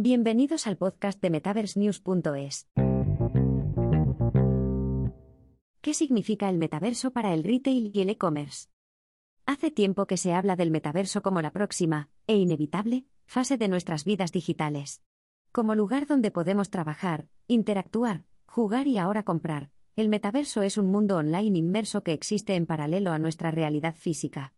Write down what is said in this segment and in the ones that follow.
Bienvenidos al podcast de MetaverseNews.es. ¿Qué significa el metaverso para el retail y el e-commerce? Hace tiempo que se habla del metaverso como la próxima, e inevitable, fase de nuestras vidas digitales. Como lugar donde podemos trabajar, interactuar, jugar y ahora comprar, el metaverso es un mundo online inmerso que existe en paralelo a nuestra realidad física.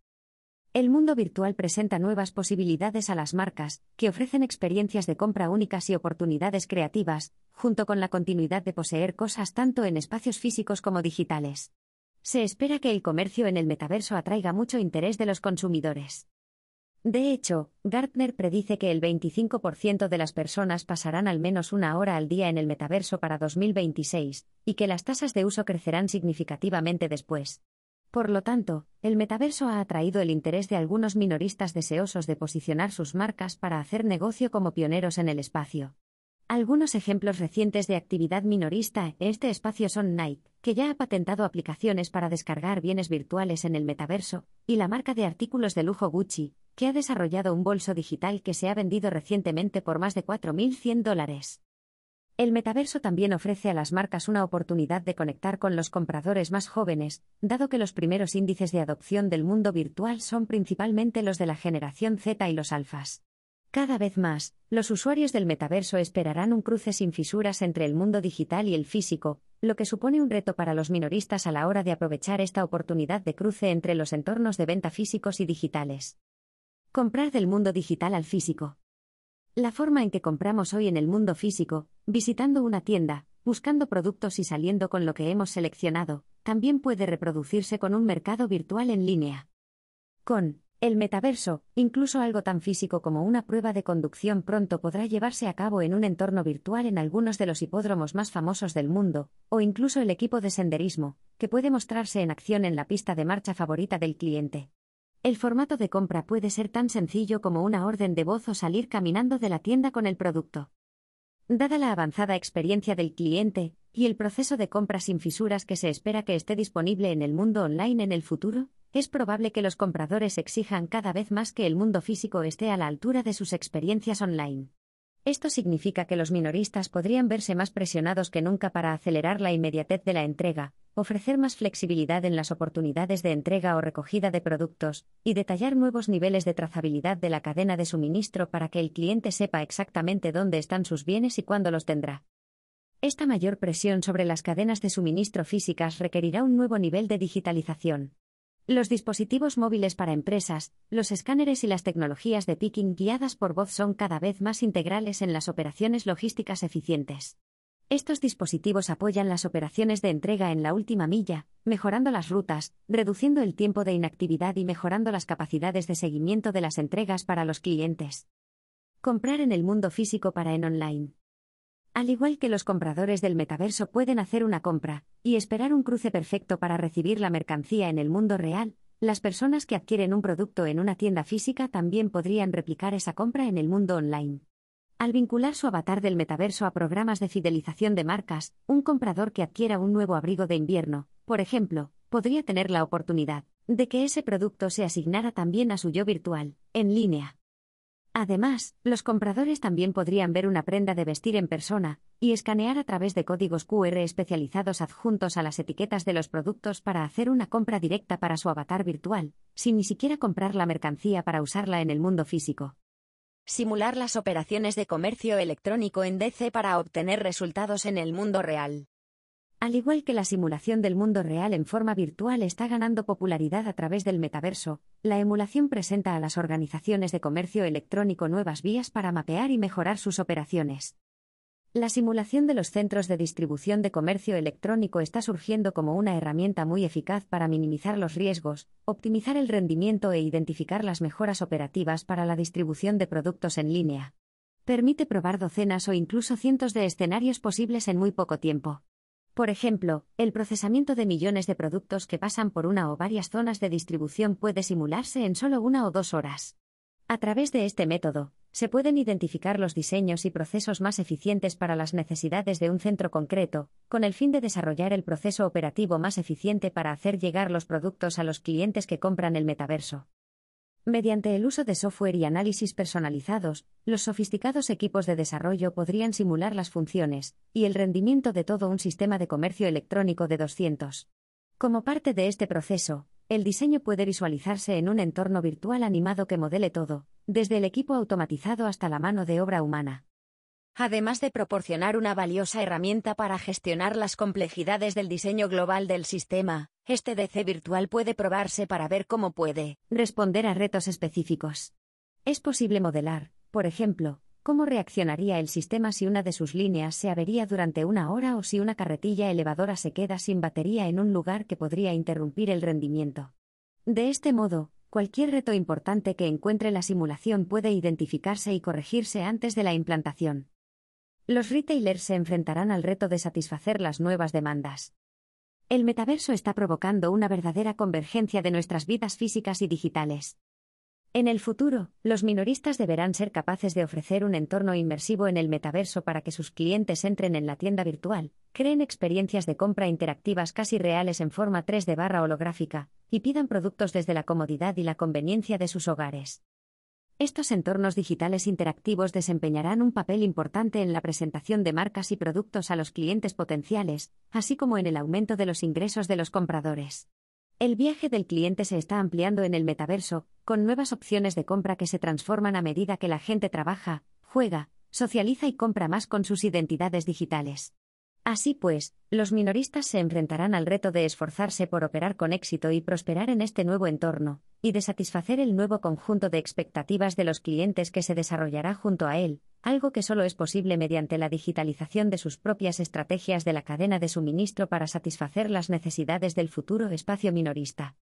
El mundo virtual presenta nuevas posibilidades a las marcas, que ofrecen experiencias de compra únicas y oportunidades creativas, junto con la continuidad de poseer cosas tanto en espacios físicos como digitales. Se espera que el comercio en el metaverso atraiga mucho interés de los consumidores. De hecho, Gartner predice que el 25% de las personas pasarán al menos una hora al día en el metaverso para 2026, y que las tasas de uso crecerán significativamente después. Por lo tanto, el metaverso ha atraído el interés de algunos minoristas deseosos de posicionar sus marcas para hacer negocio como pioneros en el espacio. Algunos ejemplos recientes de actividad minorista en este espacio son Nike, que ya ha patentado aplicaciones para descargar bienes virtuales en el metaverso, y la marca de artículos de lujo Gucci, que ha desarrollado un bolso digital que se ha vendido recientemente por más de 4.100 dólares. El metaverso también ofrece a las marcas una oportunidad de conectar con los compradores más jóvenes, dado que los primeros índices de adopción del mundo virtual son principalmente los de la generación Z y los alfas. Cada vez más, los usuarios del metaverso esperarán un cruce sin fisuras entre el mundo digital y el físico, lo que supone un reto para los minoristas a la hora de aprovechar esta oportunidad de cruce entre los entornos de venta físicos y digitales. Comprar del mundo digital al físico. La forma en que compramos hoy en el mundo físico, visitando una tienda, buscando productos y saliendo con lo que hemos seleccionado, también puede reproducirse con un mercado virtual en línea. Con el metaverso, incluso algo tan físico como una prueba de conducción pronto podrá llevarse a cabo en un entorno virtual en algunos de los hipódromos más famosos del mundo, o incluso el equipo de senderismo, que puede mostrarse en acción en la pista de marcha favorita del cliente. El formato de compra puede ser tan sencillo como una orden de voz o salir caminando de la tienda con el producto. Dada la avanzada experiencia del cliente y el proceso de compra sin fisuras que se espera que esté disponible en el mundo online en el futuro, es probable que los compradores exijan cada vez más que el mundo físico esté a la altura de sus experiencias online. Esto significa que los minoristas podrían verse más presionados que nunca para acelerar la inmediatez de la entrega, ofrecer más flexibilidad en las oportunidades de entrega o recogida de productos, y detallar nuevos niveles de trazabilidad de la cadena de suministro para que el cliente sepa exactamente dónde están sus bienes y cuándo los tendrá. Esta mayor presión sobre las cadenas de suministro físicas requerirá un nuevo nivel de digitalización. Los dispositivos móviles para empresas, los escáneres y las tecnologías de picking guiadas por voz son cada vez más integrales en las operaciones logísticas eficientes. Estos dispositivos apoyan las operaciones de entrega en la última milla, mejorando las rutas, reduciendo el tiempo de inactividad y mejorando las capacidades de seguimiento de las entregas para los clientes. Comprar en el mundo físico para en online. Al igual que los compradores del metaverso pueden hacer una compra y esperar un cruce perfecto para recibir la mercancía en el mundo real, las personas que adquieren un producto en una tienda física también podrían replicar esa compra en el mundo online. Al vincular su avatar del metaverso a programas de fidelización de marcas, un comprador que adquiera un nuevo abrigo de invierno, por ejemplo, podría tener la oportunidad de que ese producto se asignara también a su yo virtual, en línea. Además, los compradores también podrían ver una prenda de vestir en persona y escanear a través de códigos QR especializados adjuntos a las etiquetas de los productos para hacer una compra directa para su avatar virtual, sin ni siquiera comprar la mercancía para usarla en el mundo físico. Simular las operaciones de comercio electrónico en DC para obtener resultados en el mundo real. Al igual que la simulación del mundo real en forma virtual está ganando popularidad a través del metaverso, la emulación presenta a las organizaciones de comercio electrónico nuevas vías para mapear y mejorar sus operaciones. La simulación de los centros de distribución de comercio electrónico está surgiendo como una herramienta muy eficaz para minimizar los riesgos, optimizar el rendimiento e identificar las mejoras operativas para la distribución de productos en línea. Permite probar docenas o incluso cientos de escenarios posibles en muy poco tiempo. Por ejemplo, el procesamiento de millones de productos que pasan por una o varias zonas de distribución puede simularse en solo una o dos horas. A través de este método, se pueden identificar los diseños y procesos más eficientes para las necesidades de un centro concreto, con el fin de desarrollar el proceso operativo más eficiente para hacer llegar los productos a los clientes que compran el metaverso. Mediante el uso de software y análisis personalizados, los sofisticados equipos de desarrollo podrían simular las funciones y el rendimiento de todo un sistema de comercio electrónico de 200. Como parte de este proceso, el diseño puede visualizarse en un entorno virtual animado que modele todo, desde el equipo automatizado hasta la mano de obra humana. Además de proporcionar una valiosa herramienta para gestionar las complejidades del diseño global del sistema, este DC virtual puede probarse para ver cómo puede responder a retos específicos. Es posible modelar, por ejemplo, cómo reaccionaría el sistema si una de sus líneas se avería durante una hora o si una carretilla elevadora se queda sin batería en un lugar que podría interrumpir el rendimiento. De este modo, cualquier reto importante que encuentre la simulación puede identificarse y corregirse antes de la implantación. Los retailers se enfrentarán al reto de satisfacer las nuevas demandas. El metaverso está provocando una verdadera convergencia de nuestras vidas físicas y digitales. En el futuro, los minoristas deberán ser capaces de ofrecer un entorno inmersivo en el metaverso para que sus clientes entren en la tienda virtual, creen experiencias de compra interactivas casi reales en forma 3D barra holográfica, y pidan productos desde la comodidad y la conveniencia de sus hogares. Estos entornos digitales interactivos desempeñarán un papel importante en la presentación de marcas y productos a los clientes potenciales, así como en el aumento de los ingresos de los compradores. El viaje del cliente se está ampliando en el metaverso, con nuevas opciones de compra que se transforman a medida que la gente trabaja, juega, socializa y compra más con sus identidades digitales. Así pues, los minoristas se enfrentarán al reto de esforzarse por operar con éxito y prosperar en este nuevo entorno, y de satisfacer el nuevo conjunto de expectativas de los clientes que se desarrollará junto a él, algo que solo es posible mediante la digitalización de sus propias estrategias de la cadena de suministro para satisfacer las necesidades del futuro espacio minorista.